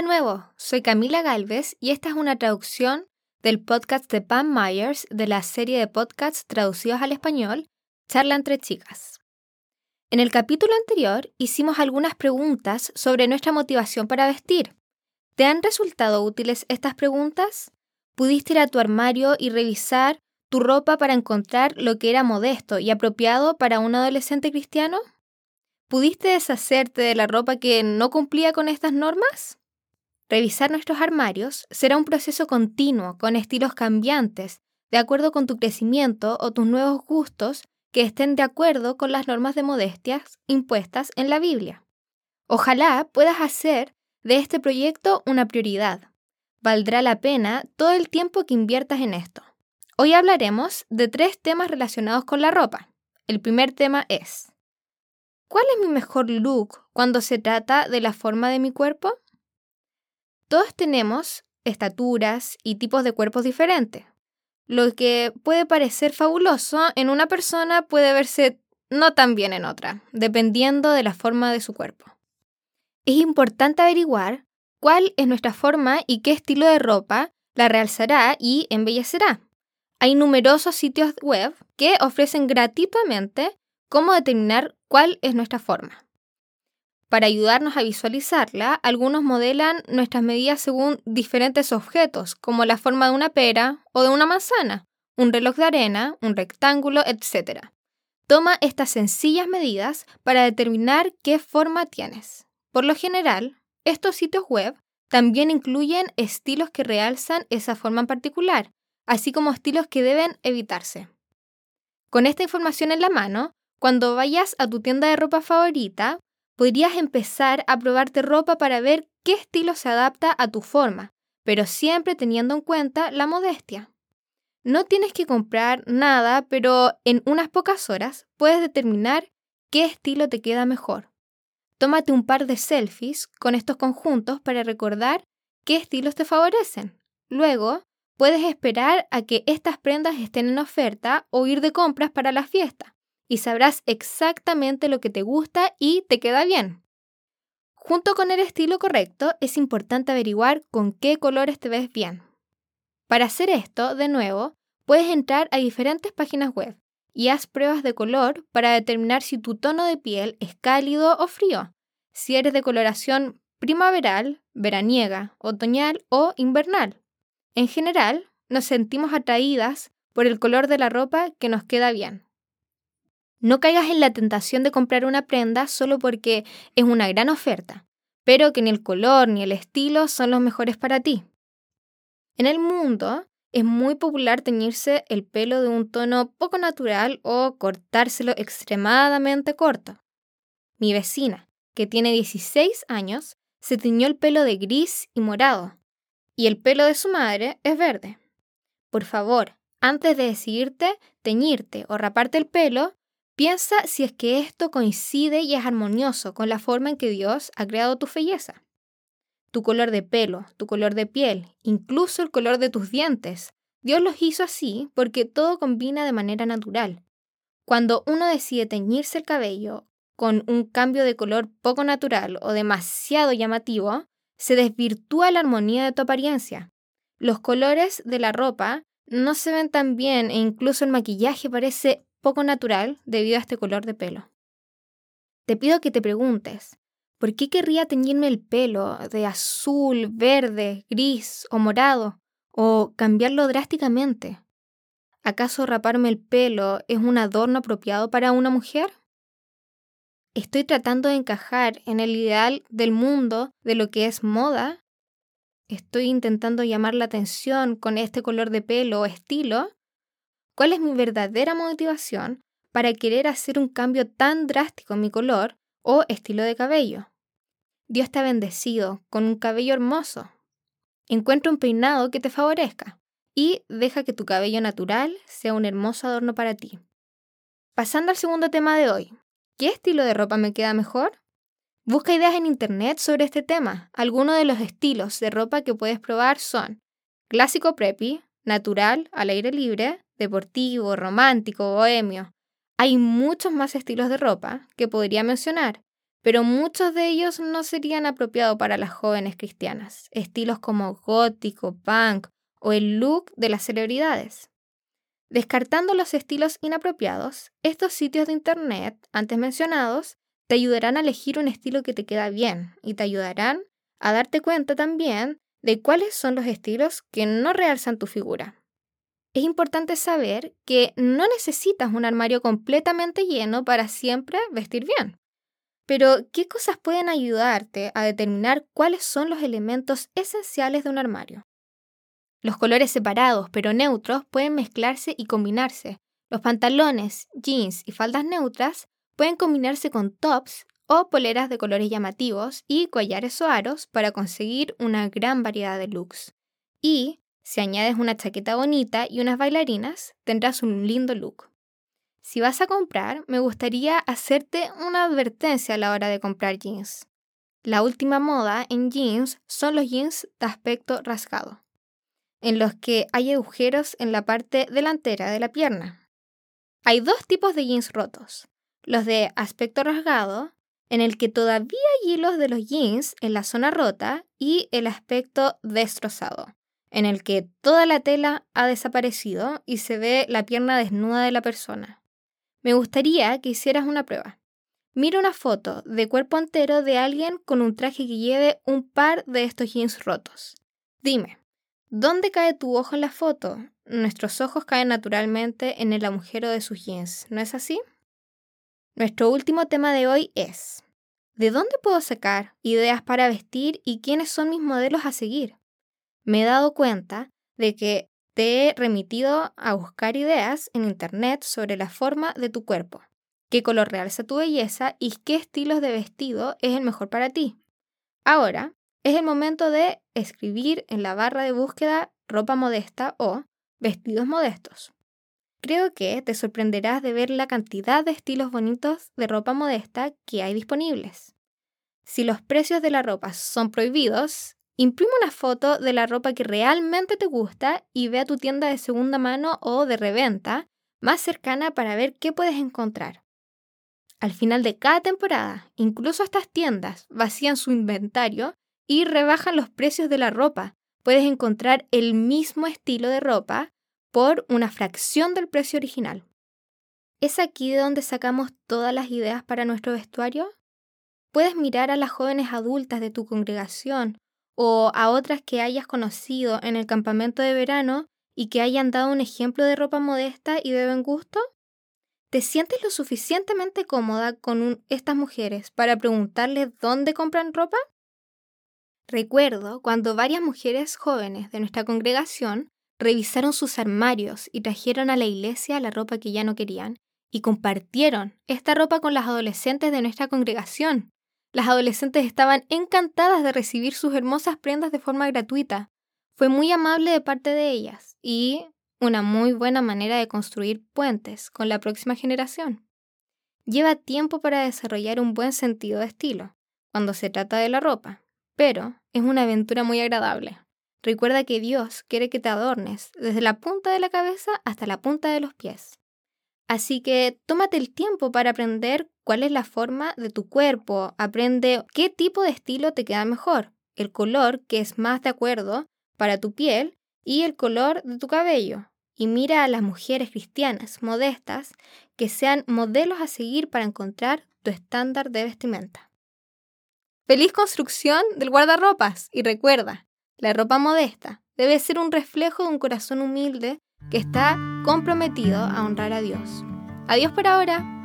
De nuevo, soy Camila Galvez y esta es una traducción del podcast de Pam Myers de la serie de podcasts traducidos al español Charla entre chicas. En el capítulo anterior hicimos algunas preguntas sobre nuestra motivación para vestir. ¿Te han resultado útiles estas preguntas? ¿Pudiste ir a tu armario y revisar tu ropa para encontrar lo que era modesto y apropiado para un adolescente cristiano? ¿Pudiste deshacerte de la ropa que no cumplía con estas normas? Revisar nuestros armarios será un proceso continuo con estilos cambiantes, de acuerdo con tu crecimiento o tus nuevos gustos que estén de acuerdo con las normas de modestias impuestas en la Biblia. Ojalá puedas hacer de este proyecto una prioridad. Valdrá la pena todo el tiempo que inviertas en esto. Hoy hablaremos de tres temas relacionados con la ropa. El primer tema es, ¿cuál es mi mejor look cuando se trata de la forma de mi cuerpo? Todos tenemos estaturas y tipos de cuerpos diferentes. Lo que puede parecer fabuloso en una persona puede verse no tan bien en otra, dependiendo de la forma de su cuerpo. Es importante averiguar cuál es nuestra forma y qué estilo de ropa la realzará y embellecerá. Hay numerosos sitios web que ofrecen gratuitamente cómo determinar cuál es nuestra forma. Para ayudarnos a visualizarla, algunos modelan nuestras medidas según diferentes objetos, como la forma de una pera o de una manzana, un reloj de arena, un rectángulo, etc. Toma estas sencillas medidas para determinar qué forma tienes. Por lo general, estos sitios web también incluyen estilos que realzan esa forma en particular, así como estilos que deben evitarse. Con esta información en la mano, cuando vayas a tu tienda de ropa favorita, podrías empezar a probarte ropa para ver qué estilo se adapta a tu forma, pero siempre teniendo en cuenta la modestia. No tienes que comprar nada, pero en unas pocas horas puedes determinar qué estilo te queda mejor. Tómate un par de selfies con estos conjuntos para recordar qué estilos te favorecen. Luego, puedes esperar a que estas prendas estén en oferta o ir de compras para la fiesta y sabrás exactamente lo que te gusta y te queda bien. Junto con el estilo correcto, es importante averiguar con qué colores te ves bien. Para hacer esto, de nuevo, puedes entrar a diferentes páginas web y haz pruebas de color para determinar si tu tono de piel es cálido o frío, si eres de coloración primaveral, veraniega, otoñal o invernal. En general, nos sentimos atraídas por el color de la ropa que nos queda bien. No caigas en la tentación de comprar una prenda solo porque es una gran oferta, pero que ni el color ni el estilo son los mejores para ti. En el mundo es muy popular teñirse el pelo de un tono poco natural o cortárselo extremadamente corto. Mi vecina, que tiene 16 años, se teñió el pelo de gris y morado, y el pelo de su madre es verde. Por favor, antes de decidirte teñirte o raparte el pelo, Piensa si es que esto coincide y es armonioso con la forma en que Dios ha creado tu belleza. Tu color de pelo, tu color de piel, incluso el color de tus dientes. Dios los hizo así porque todo combina de manera natural. Cuando uno decide teñirse el cabello con un cambio de color poco natural o demasiado llamativo, se desvirtúa la armonía de tu apariencia. Los colores de la ropa no se ven tan bien e incluso el maquillaje parece poco natural debido a este color de pelo. Te pido que te preguntes, ¿por qué querría teñirme el pelo de azul, verde, gris o morado? ¿O cambiarlo drásticamente? ¿Acaso raparme el pelo es un adorno apropiado para una mujer? ¿Estoy tratando de encajar en el ideal del mundo de lo que es moda? ¿Estoy intentando llamar la atención con este color de pelo o estilo? Cuál es mi verdadera motivación para querer hacer un cambio tan drástico en mi color o estilo de cabello. Dios está bendecido con un cabello hermoso. Encuentra un peinado que te favorezca y deja que tu cabello natural sea un hermoso adorno para ti. Pasando al segundo tema de hoy, ¿qué estilo de ropa me queda mejor? Busca ideas en internet sobre este tema. Algunos de los estilos de ropa que puedes probar son clásico preppy, natural, al aire libre, deportivo, romántico, bohemio. Hay muchos más estilos de ropa que podría mencionar, pero muchos de ellos no serían apropiados para las jóvenes cristianas, estilos como gótico, punk o el look de las celebridades. Descartando los estilos inapropiados, estos sitios de Internet, antes mencionados, te ayudarán a elegir un estilo que te queda bien y te ayudarán a darte cuenta también de cuáles son los estilos que no realzan tu figura. Es importante saber que no necesitas un armario completamente lleno para siempre vestir bien. Pero, ¿qué cosas pueden ayudarte a determinar cuáles son los elementos esenciales de un armario? Los colores separados pero neutros pueden mezclarse y combinarse. Los pantalones, jeans y faldas neutras pueden combinarse con tops o poleras de colores llamativos y collares o aros para conseguir una gran variedad de looks. Y si añades una chaqueta bonita y unas bailarinas, tendrás un lindo look. Si vas a comprar, me gustaría hacerte una advertencia a la hora de comprar jeans. La última moda en jeans son los jeans de aspecto rasgado, en los que hay agujeros en la parte delantera de la pierna. Hay dos tipos de jeans rotos, los de aspecto rasgado, en el que todavía hay hilos de los jeans en la zona rota, y el aspecto destrozado, en el que toda la tela ha desaparecido y se ve la pierna desnuda de la persona. Me gustaría que hicieras una prueba. Mira una foto de cuerpo entero de alguien con un traje que lleve un par de estos jeans rotos. Dime, ¿dónde cae tu ojo en la foto? Nuestros ojos caen naturalmente en el agujero de sus jeans, ¿no es así? Nuestro último tema de hoy es, ¿de dónde puedo sacar ideas para vestir y quiénes son mis modelos a seguir? Me he dado cuenta de que te he remitido a buscar ideas en Internet sobre la forma de tu cuerpo, qué color realza tu belleza y qué estilos de vestido es el mejor para ti. Ahora es el momento de escribir en la barra de búsqueda ropa modesta o vestidos modestos. Creo que te sorprenderás de ver la cantidad de estilos bonitos de ropa modesta que hay disponibles. Si los precios de la ropa son prohibidos, Imprime una foto de la ropa que realmente te gusta y ve a tu tienda de segunda mano o de reventa más cercana para ver qué puedes encontrar. Al final de cada temporada, incluso estas tiendas vacían su inventario y rebajan los precios de la ropa. Puedes encontrar el mismo estilo de ropa por una fracción del precio original. ¿Es aquí de donde sacamos todas las ideas para nuestro vestuario? Puedes mirar a las jóvenes adultas de tu congregación o a otras que hayas conocido en el campamento de verano y que hayan dado un ejemplo de ropa modesta y de buen gusto? ¿Te sientes lo suficientemente cómoda con estas mujeres para preguntarles dónde compran ropa? Recuerdo cuando varias mujeres jóvenes de nuestra congregación revisaron sus armarios y trajeron a la iglesia la ropa que ya no querían y compartieron esta ropa con las adolescentes de nuestra congregación. Las adolescentes estaban encantadas de recibir sus hermosas prendas de forma gratuita. Fue muy amable de parte de ellas y una muy buena manera de construir puentes con la próxima generación. Lleva tiempo para desarrollar un buen sentido de estilo cuando se trata de la ropa, pero es una aventura muy agradable. Recuerda que Dios quiere que te adornes desde la punta de la cabeza hasta la punta de los pies. Así que tómate el tiempo para aprender cuál es la forma de tu cuerpo, aprende qué tipo de estilo te queda mejor, el color que es más de acuerdo para tu piel y el color de tu cabello. Y mira a las mujeres cristianas modestas que sean modelos a seguir para encontrar tu estándar de vestimenta. Feliz construcción del guardarropas y recuerda, la ropa modesta debe ser un reflejo de un corazón humilde que está comprometido a honrar a Dios. Adiós por ahora.